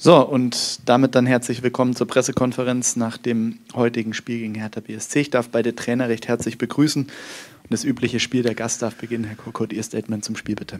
So, und damit dann herzlich willkommen zur Pressekonferenz nach dem heutigen Spiel gegen Hertha BSC. Ich darf beide Trainer recht herzlich begrüßen. Und das übliche Spiel der Gast darf beginnen. Herr Kokot, Ihr Statement zum Spiel bitte.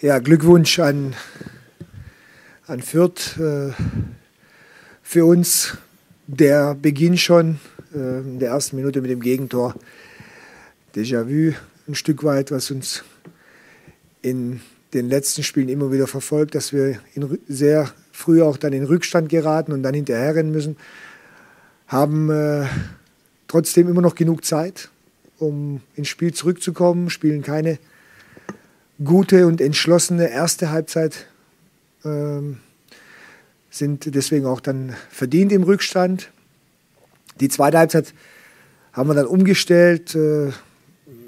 Ja, Glückwunsch an, an Fürth. Äh, für uns der Beginn schon äh, in der ersten Minute mit dem Gegentor. Déjà-vu ein Stück weit, was uns in den letzten Spielen immer wieder verfolgt, dass wir sehr früh auch dann in Rückstand geraten und dann hinterherrennen müssen. Haben äh, trotzdem immer noch genug Zeit, um ins Spiel zurückzukommen, spielen keine gute und entschlossene erste Halbzeit, ähm, sind deswegen auch dann verdient im Rückstand. Die zweite Halbzeit haben wir dann umgestellt. Äh,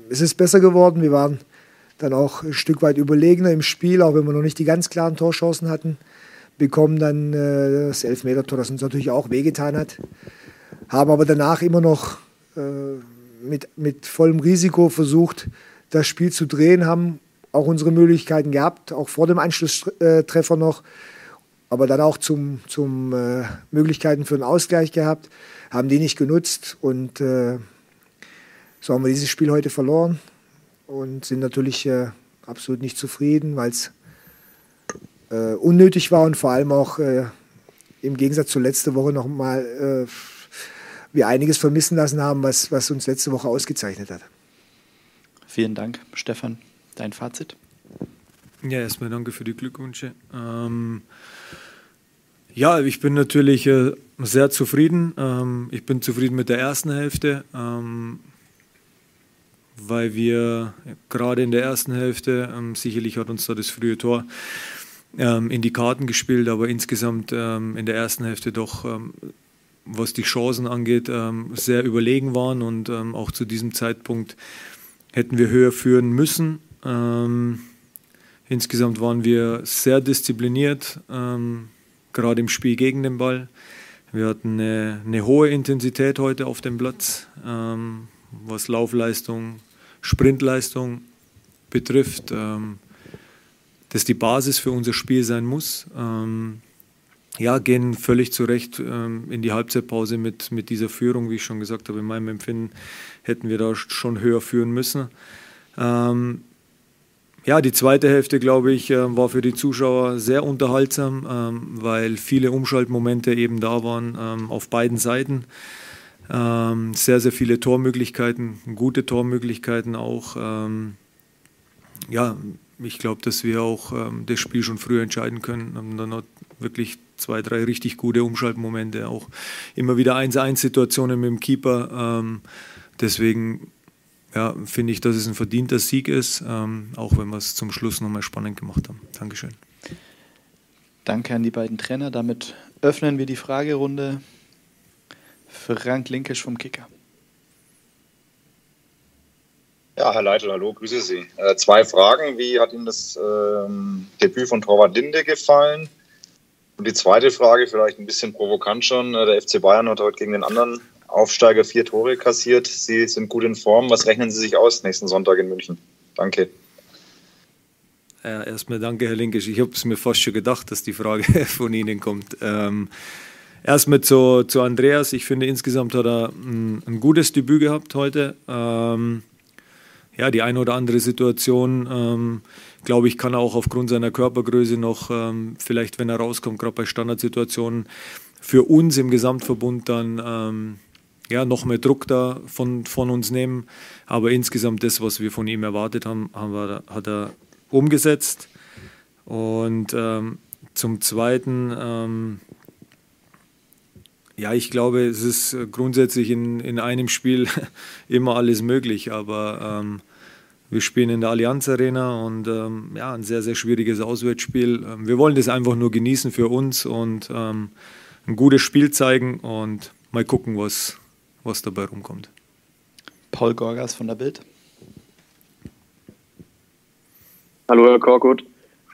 es ist besser geworden. Wir waren dann auch ein Stück weit überlegener im Spiel, auch wenn wir noch nicht die ganz klaren Torchancen hatten, bekommen dann äh, das Elfmeter-Tor, das uns natürlich auch wehgetan hat, haben aber danach immer noch äh, mit, mit vollem Risiko versucht, das Spiel zu drehen, haben auch unsere Möglichkeiten gehabt, auch vor dem Anschlusstreffer noch, aber dann auch zum, zum äh, Möglichkeiten für einen Ausgleich gehabt, haben die nicht genutzt und äh, so haben wir dieses Spiel heute verloren und sind natürlich äh, absolut nicht zufrieden, weil es äh, unnötig war und vor allem auch äh, im Gegensatz zur letzten Woche nochmal äh, wir einiges vermissen lassen haben, was, was uns letzte Woche ausgezeichnet hat. Vielen Dank, Stefan. Dein Fazit? Ja, erstmal danke für die Glückwünsche. Ähm, ja, ich bin natürlich äh, sehr zufrieden. Ähm, ich bin zufrieden mit der ersten Hälfte. Ähm, weil wir gerade in der ersten Hälfte, ähm, sicherlich hat uns da das frühe Tor ähm, in die Karten gespielt, aber insgesamt ähm, in der ersten Hälfte doch, ähm, was die Chancen angeht, ähm, sehr überlegen waren und ähm, auch zu diesem Zeitpunkt hätten wir höher führen müssen. insgesamt waren wir sehr diszipliniert, gerade im Spiel gegen den Ball. Wir hatten eine, eine hohe Intensität heute auf dem Platz, was Laufleistung, Sprintleistung betrifft, ähm, das die Basis für unser Spiel sein muss. Ähm, ja, gehen völlig zu Recht ähm, in die Halbzeitpause mit, mit dieser Führung, wie ich schon gesagt habe. In meinem Empfinden hätten wir da schon höher führen müssen. Ähm, ja, die zweite Hälfte, glaube ich, äh, war für die Zuschauer sehr unterhaltsam, ähm, weil viele Umschaltmomente eben da waren ähm, auf beiden Seiten. Ähm, sehr, sehr viele Tormöglichkeiten, gute Tormöglichkeiten auch. Ähm, ja, ich glaube, dass wir auch ähm, das Spiel schon früher entscheiden können. Haben dann noch wirklich zwei, drei richtig gute Umschaltmomente, auch immer wieder 1-1-Situationen mit dem Keeper. Ähm, deswegen ja, finde ich, dass es ein verdienter Sieg ist, ähm, auch wenn wir es zum Schluss nochmal spannend gemacht haben. Dankeschön. Danke an die beiden Trainer. Damit öffnen wir die Fragerunde. Frank Linkisch vom Kicker. Ja, Herr Leitl, hallo, grüße Sie. Äh, zwei Fragen. Wie hat Ihnen das ähm, Debüt von Torwart Linde gefallen? Und die zweite Frage, vielleicht ein bisschen provokant schon. Äh, der FC Bayern hat heute gegen den anderen Aufsteiger vier Tore kassiert. Sie sind gut in Form. Was rechnen Sie sich aus nächsten Sonntag in München? Danke. Ja, erstmal danke, Herr Linkisch. Ich habe es mir fast schon gedacht, dass die Frage von Ihnen kommt. Ähm, Erstmal zu, zu Andreas. Ich finde, insgesamt hat er ein, ein gutes Debüt gehabt heute. Ähm, ja, die eine oder andere Situation, ähm, glaube ich, kann er auch aufgrund seiner Körpergröße noch, ähm, vielleicht wenn er rauskommt, gerade bei Standardsituationen, für uns im Gesamtverbund dann ähm, ja, noch mehr Druck da von, von uns nehmen. Aber insgesamt das, was wir von ihm erwartet haben, haben wir, hat er umgesetzt. Und ähm, zum Zweiten, ähm, ja, ich glaube, es ist äh, grundsätzlich in, in einem Spiel immer alles möglich, aber ähm, wir spielen in der Allianz Arena und ähm, ja, ein sehr, sehr schwieriges Auswärtsspiel. Ähm, wir wollen das einfach nur genießen für uns und ähm, ein gutes Spiel zeigen und mal gucken, was, was dabei rumkommt. Paul Gorgas von der Bild. Hallo, Herr Korkut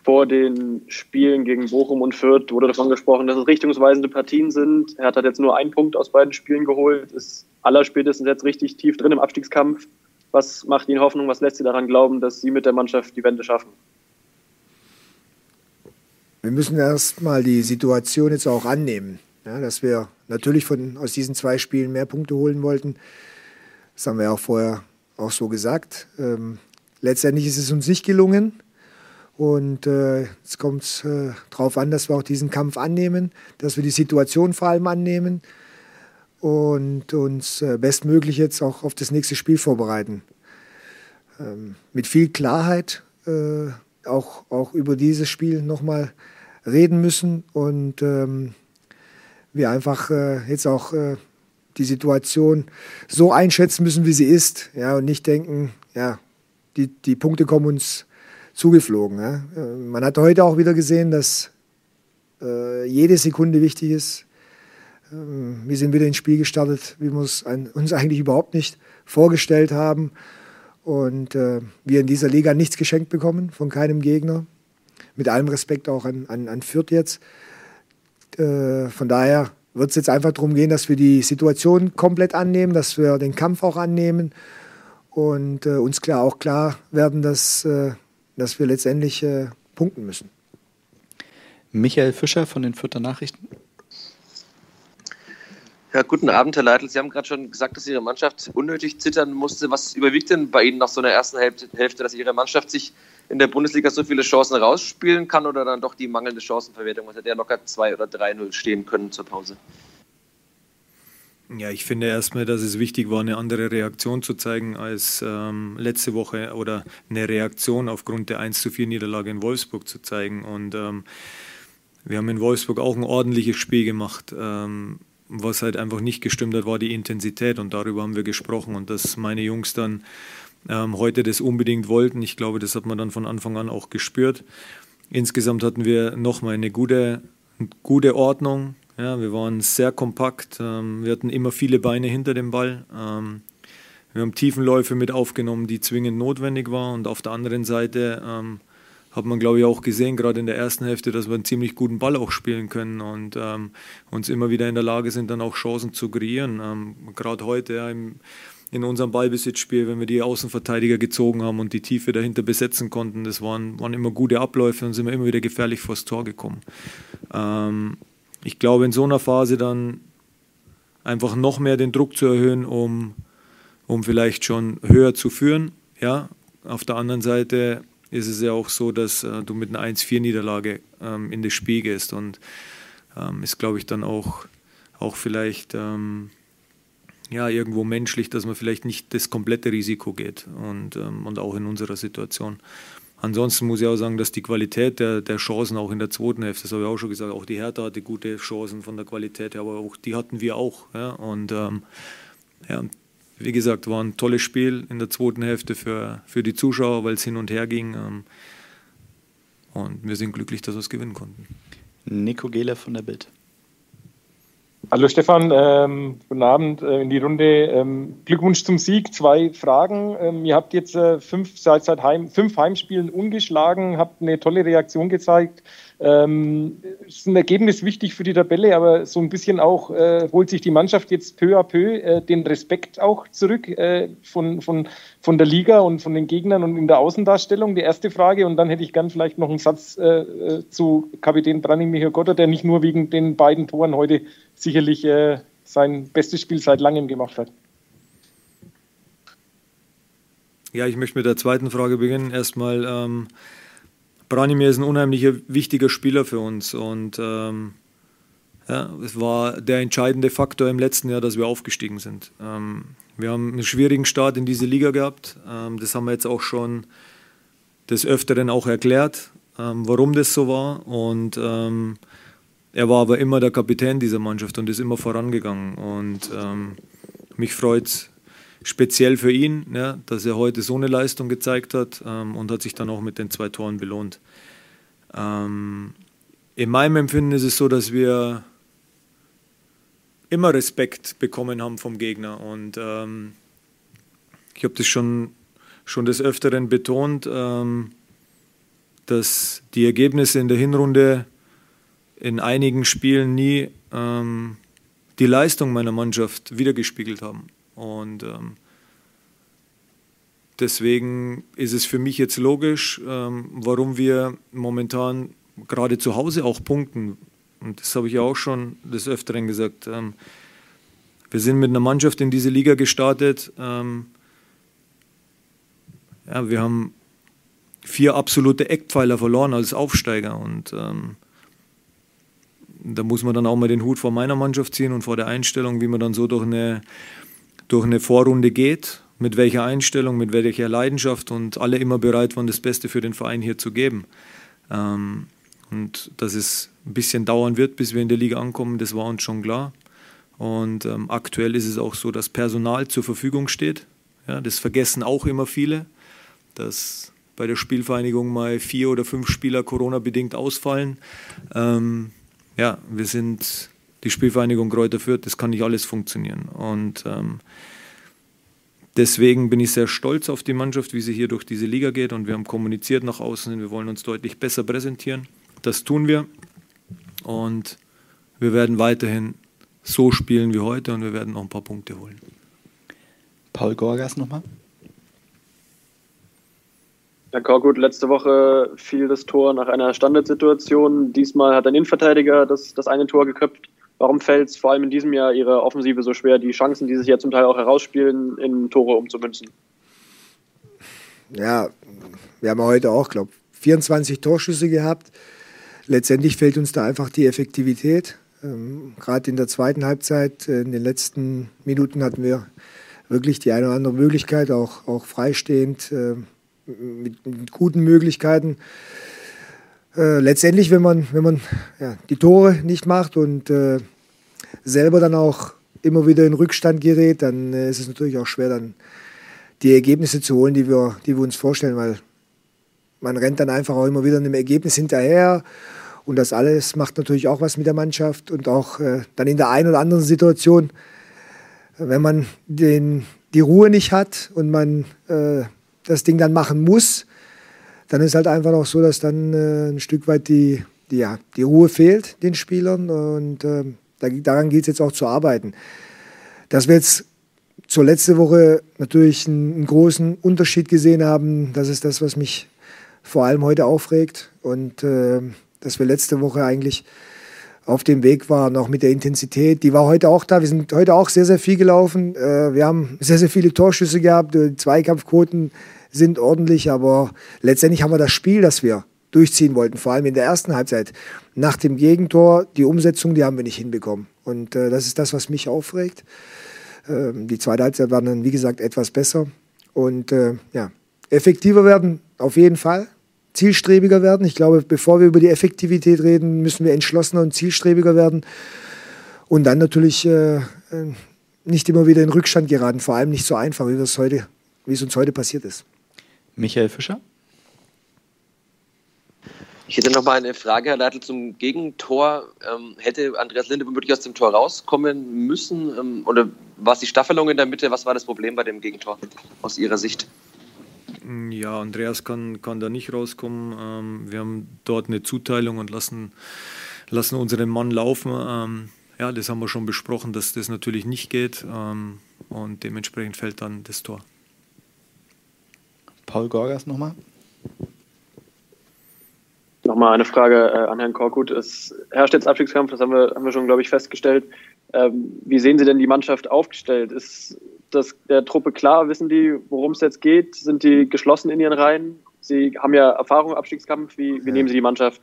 vor den Spielen gegen Bochum und Fürth wurde davon gesprochen, dass es richtungsweisende Partien sind. Er hat jetzt nur einen Punkt aus beiden Spielen geholt, ist allerspätestens jetzt richtig tief drin im Abstiegskampf. Was macht Ihnen Hoffnung? Was lässt Sie daran glauben, dass Sie mit der Mannschaft die Wende schaffen? wir müssen erstmal die Situation jetzt auch annehmen, ja, dass wir natürlich von, aus diesen zwei Spielen mehr Punkte holen wollten. Das haben wir auch vorher auch so gesagt. Ähm, letztendlich ist es uns nicht gelungen. Und äh, jetzt kommt es äh, darauf an, dass wir auch diesen Kampf annehmen, dass wir die Situation vor allem annehmen und uns äh, bestmöglich jetzt auch auf das nächste Spiel vorbereiten. Ähm, mit viel Klarheit äh, auch, auch über dieses Spiel nochmal reden müssen und ähm, wir einfach äh, jetzt auch äh, die Situation so einschätzen müssen, wie sie ist ja, und nicht denken, ja, die, die Punkte kommen uns zugeflogen. Ja. Äh, man hat heute auch wieder gesehen, dass äh, jede Sekunde wichtig ist. Ähm, wir sind wieder ins Spiel gestartet, wie wir es uns eigentlich überhaupt nicht vorgestellt haben. Und äh, wir in dieser Liga nichts geschenkt bekommen von keinem Gegner. Mit allem Respekt auch an, an, an Fürth jetzt. Äh, von daher wird es jetzt einfach darum gehen, dass wir die Situation komplett annehmen, dass wir den Kampf auch annehmen und äh, uns klar auch klar werden, dass äh, dass wir letztendlich äh, punkten müssen. Michael Fischer von den Fürther Nachrichten. Ja, guten Abend, Herr Leitl. Sie haben gerade schon gesagt, dass Ihre Mannschaft unnötig zittern musste. Was überwiegt denn bei Ihnen nach so einer ersten Hälfte, dass Ihre Mannschaft sich in der Bundesliga so viele Chancen rausspielen kann oder dann doch die mangelnde Chancenverwertung? Was hätte ja locker 2 oder 3-0 stehen können zur Pause? Ja, ich finde erstmal, dass es wichtig war, eine andere Reaktion zu zeigen als ähm, letzte Woche oder eine Reaktion aufgrund der 1 zu 4 Niederlage in Wolfsburg zu zeigen. Und ähm, wir haben in Wolfsburg auch ein ordentliches Spiel gemacht. Ähm, was halt einfach nicht gestimmt hat, war die Intensität und darüber haben wir gesprochen und dass meine Jungs dann ähm, heute das unbedingt wollten. Ich glaube, das hat man dann von Anfang an auch gespürt. Insgesamt hatten wir nochmal eine gute, gute Ordnung, ja, wir waren sehr kompakt. Ähm, wir hatten immer viele Beine hinter dem Ball. Ähm, wir haben Tiefenläufe mit aufgenommen, die zwingend notwendig waren. Und auf der anderen Seite ähm, hat man, glaube ich, auch gesehen, gerade in der ersten Hälfte, dass wir einen ziemlich guten Ball auch spielen können und ähm, uns immer wieder in der Lage sind, dann auch Chancen zu kreieren. Ähm, gerade heute ja, im, in unserem Ballbesitzspiel, wenn wir die Außenverteidiger gezogen haben und die Tiefe dahinter besetzen konnten, das waren, waren immer gute Abläufe und sind wir immer wieder gefährlich vors Tor gekommen. Ähm, ich glaube, in so einer Phase dann einfach noch mehr den Druck zu erhöhen, um, um vielleicht schon höher zu führen. Ja, auf der anderen Seite ist es ja auch so, dass äh, du mit einer 1-4-Niederlage ähm, in das Spiel gehst und ähm, ist, glaube ich, dann auch, auch vielleicht ähm, ja, irgendwo menschlich, dass man vielleicht nicht das komplette Risiko geht und, ähm, und auch in unserer Situation. Ansonsten muss ich auch sagen, dass die Qualität der, der Chancen auch in der zweiten Hälfte, das habe ich auch schon gesagt, auch die Hertha hatte gute Chancen von der Qualität her, aber auch die hatten wir auch. Ja. Und ähm, ja, wie gesagt, war ein tolles Spiel in der zweiten Hälfte für, für die Zuschauer, weil es hin und her ging. Ähm, und wir sind glücklich, dass wir es gewinnen konnten. Nico Gehler von der Bild. Hallo Stefan, ähm, guten Abend äh, in die Runde. Ähm, Glückwunsch zum Sieg. Zwei Fragen. Ähm, ihr habt jetzt äh, fünf, seit, seit Heim, fünf Heimspielen ungeschlagen, habt eine tolle Reaktion gezeigt. Ähm, ist ein Ergebnis wichtig für die Tabelle, aber so ein bisschen auch äh, holt sich die Mannschaft jetzt peu à peu äh, den Respekt auch zurück äh, von, von, von der Liga und von den Gegnern und in der Außendarstellung. Die erste Frage und dann hätte ich gern vielleicht noch einen Satz äh, äh zu Kapitän Branimir Gotter, der nicht nur wegen den beiden Toren heute sicherlich äh, sein bestes Spiel seit langem gemacht hat. Ja, ich möchte mit der zweiten Frage beginnen. Erstmal ähm, Branimir ist ein unheimlicher wichtiger Spieler für uns und ähm, ja, es war der entscheidende Faktor im letzten Jahr, dass wir aufgestiegen sind. Ähm, wir haben einen schwierigen Start in diese Liga gehabt. Ähm, das haben wir jetzt auch schon des Öfteren auch erklärt, ähm, warum das so war. Und ähm, er war aber immer der Kapitän dieser Mannschaft und ist immer vorangegangen. Und ähm, mich freut es speziell für ihn, ja, dass er heute so eine Leistung gezeigt hat ähm, und hat sich dann auch mit den zwei Toren belohnt. Ähm, in meinem Empfinden ist es so, dass wir immer Respekt bekommen haben vom Gegner und ähm, ich habe das schon, schon des Öfteren betont, ähm, dass die Ergebnisse in der Hinrunde in einigen Spielen nie ähm, die Leistung meiner Mannschaft wiedergespiegelt haben. Und ähm, deswegen ist es für mich jetzt logisch, ähm, warum wir momentan gerade zu Hause auch punkten. Und das habe ich ja auch schon des Öfteren gesagt. Ähm, wir sind mit einer Mannschaft in diese Liga gestartet. Ähm, ja, wir haben vier absolute Eckpfeiler verloren als Aufsteiger. Und ähm, da muss man dann auch mal den Hut vor meiner Mannschaft ziehen und vor der Einstellung, wie man dann so durch eine, durch eine Vorrunde geht, mit welcher Einstellung, mit welcher Leidenschaft und alle immer bereit waren, das Beste für den Verein hier zu geben. Ähm, und dass es ein bisschen dauern wird, bis wir in der Liga ankommen, das war uns schon klar. Und ähm, aktuell ist es auch so, dass Personal zur Verfügung steht. Ja, das vergessen auch immer viele, dass bei der Spielvereinigung mal vier oder fünf Spieler Corona-bedingt ausfallen. Ähm, ja, wir sind die Spielvereinigung Kräuter Fürth, das kann nicht alles funktionieren. Und ähm, deswegen bin ich sehr stolz auf die Mannschaft, wie sie hier durch diese Liga geht. Und wir haben kommuniziert nach außen, wir wollen uns deutlich besser präsentieren. Das tun wir. Und wir werden weiterhin so spielen wie heute und wir werden noch ein paar Punkte holen. Paul Gorgas nochmal. Herr Korkut, letzte Woche fiel das Tor nach einer Standardsituation. Diesmal hat ein Innenverteidiger das, das eine Tor geköpft. Warum fällt es vor allem in diesem Jahr Ihre Offensive so schwer, die Chancen, die sich ja zum Teil auch herausspielen, in Tore umzumünzen? Ja, wir haben heute auch, glaube ich, 24 Torschüsse gehabt. Letztendlich fehlt uns da einfach die Effektivität. Ähm, Gerade in der zweiten Halbzeit, äh, in den letzten Minuten hatten wir wirklich die eine oder andere Möglichkeit, auch, auch freistehend. Äh, mit, mit guten Möglichkeiten. Äh, letztendlich, wenn man, wenn man ja, die Tore nicht macht und äh, selber dann auch immer wieder in Rückstand gerät, dann äh, ist es natürlich auch schwer, dann die Ergebnisse zu holen, die wir, die wir uns vorstellen, weil man rennt dann einfach auch immer wieder einem Ergebnis hinterher und das alles macht natürlich auch was mit der Mannschaft und auch äh, dann in der einen oder anderen Situation, wenn man den, die Ruhe nicht hat und man äh, das Ding dann machen muss, dann ist halt einfach auch so, dass dann äh, ein Stück weit die, die, ja, die Ruhe fehlt den Spielern und äh, daran geht es jetzt auch zu arbeiten. Dass wir jetzt zur letzten Woche natürlich einen, einen, großen Unterschied gesehen haben, das ist das, was mich vor allem heute aufregt und äh, dass wir letzte Woche eigentlich auf dem Weg waren, auch mit der Intensität. Die war heute auch da. Wir sind heute auch sehr, sehr viel gelaufen. Äh, wir haben sehr, sehr viele Torschüsse gehabt. Die Zweikampfquoten sind ordentlich, aber letztendlich haben wir das Spiel, das wir durchziehen wollten, vor allem in der ersten Halbzeit. Nach dem Gegentor, die Umsetzung, die haben wir nicht hinbekommen. Und äh, das ist das, was mich aufregt. Ähm, die zweite Halbzeit war dann, wie gesagt, etwas besser. Und äh, ja, effektiver werden, auf jeden Fall. Zielstrebiger werden. Ich glaube, bevor wir über die Effektivität reden, müssen wir entschlossener und zielstrebiger werden. Und dann natürlich äh, äh nicht immer wieder in Rückstand geraten, vor allem nicht so einfach, wie, heute, wie es uns heute passiert ist. Michael Fischer? Ich hätte noch mal eine Frage, Herr Leitl, zum Gegentor. Ähm, hätte Andreas Linde womöglich aus dem Tor rauskommen müssen? Ähm, oder war es die Staffelung in der Mitte? Was war das Problem bei dem Gegentor aus Ihrer Sicht? Ja, Andreas kann, kann da nicht rauskommen. Ähm, wir haben dort eine Zuteilung und lassen, lassen unseren Mann laufen. Ähm, ja, das haben wir schon besprochen, dass das natürlich nicht geht. Ähm, und dementsprechend fällt dann das Tor. Paul Gorgas nochmal. Nochmal eine Frage äh, an Herrn Korkut. Es herrscht jetzt Abstiegskampf, das haben wir, haben wir schon, glaube ich, festgestellt. Ähm, wie sehen Sie denn die Mannschaft aufgestellt? Ist das der Truppe klar? Wissen die, worum es jetzt geht? Sind die geschlossen in ihren Reihen? Sie haben ja Erfahrung im Abstiegskampf. Wie, wie ja. nehmen Sie die Mannschaft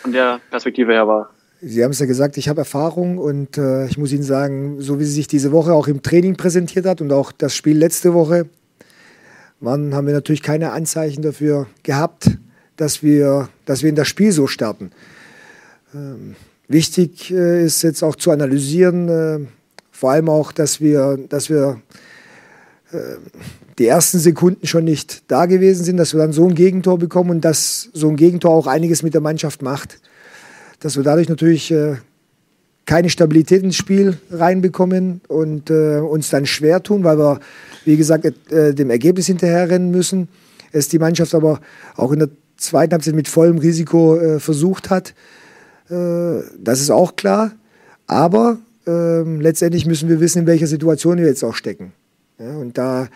von der Perspektive her wahr? Sie haben es ja gesagt, ich habe Erfahrung und äh, ich muss Ihnen sagen, so wie sie sich diese Woche auch im Training präsentiert hat und auch das Spiel letzte Woche, waren, haben wir natürlich keine Anzeichen dafür gehabt, dass wir, dass wir in das Spiel so starten. Ähm, wichtig äh, ist jetzt auch zu analysieren, äh, vor allem auch, dass wir, dass wir äh, die ersten Sekunden schon nicht da gewesen sind, dass wir dann so ein Gegentor bekommen und dass so ein Gegentor auch einiges mit der Mannschaft macht. Dass wir dadurch natürlich äh, keine Stabilität ins Spiel reinbekommen und äh, uns dann schwer tun, weil wir wie gesagt, äh, dem Ergebnis hinterherrennen müssen. Es die Mannschaft aber auch in der zweiten Halbzeit mit vollem Risiko äh, versucht hat. Äh, das ist auch klar. Aber ähm, letztendlich müssen wir wissen, in welcher Situation wir jetzt auch stecken. Ja, und da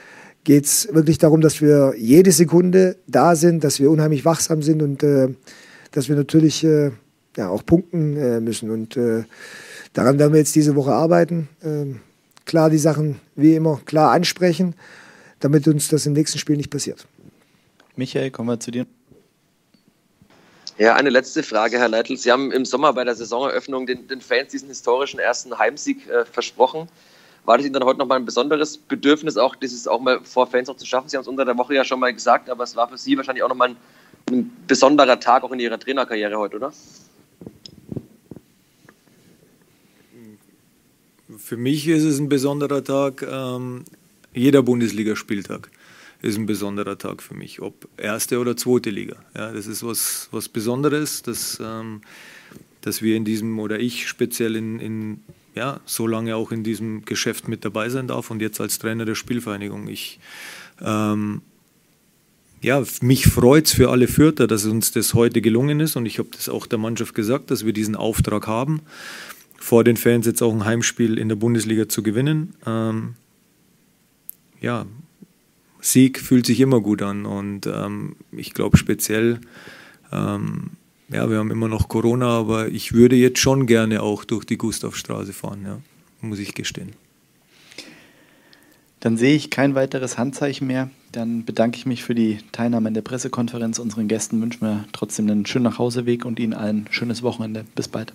geht es wirklich darum, dass wir jede Sekunde da sind, dass wir unheimlich wachsam sind und äh, dass wir natürlich äh, ja, auch punkten äh, müssen. Und äh, daran werden wir jetzt diese Woche arbeiten. Ähm, klar die Sachen wie immer klar ansprechen, damit uns das im nächsten Spiel nicht passiert. Michael, kommen wir zu dir. Ja, eine letzte Frage, Herr Leitl. Sie haben im Sommer bei der Saisoneröffnung den, den Fans diesen historischen ersten Heimsieg äh, versprochen. War das Ihnen dann heute nochmal ein besonderes Bedürfnis, auch dieses auch mal vor Fans auch zu schaffen? Sie haben es unter der Woche ja schon mal gesagt, aber es war für Sie wahrscheinlich auch nochmal ein, ein besonderer Tag auch in Ihrer Trainerkarriere heute, oder? Für mich ist es ein besonderer Tag. Ähm, jeder Bundesligaspieltag ist ein besonderer Tag für mich, ob erste oder zweite Liga. Ja, das ist was, was Besonderes, dass, ähm, dass wir in diesem oder ich speziell in, in ja, so lange auch in diesem Geschäft mit dabei sein darf und jetzt als Trainer der Spielvereinigung. Ich, ähm, ja, mich freut es für alle Fürther, dass uns das heute gelungen ist und ich habe das auch der Mannschaft gesagt, dass wir diesen Auftrag haben, vor den Fans jetzt auch ein Heimspiel in der Bundesliga zu gewinnen. Ähm, ja, Sieg fühlt sich immer gut an und ähm, ich glaube speziell, ähm, ja, wir haben immer noch Corona, aber ich würde jetzt schon gerne auch durch die Gustavstraße fahren, ja, muss ich gestehen. Dann sehe ich kein weiteres Handzeichen mehr. Dann bedanke ich mich für die Teilnahme an der Pressekonferenz. Unseren Gästen wünschen wir trotzdem einen schönen Nachhauseweg und Ihnen allen ein schönes Wochenende. Bis bald.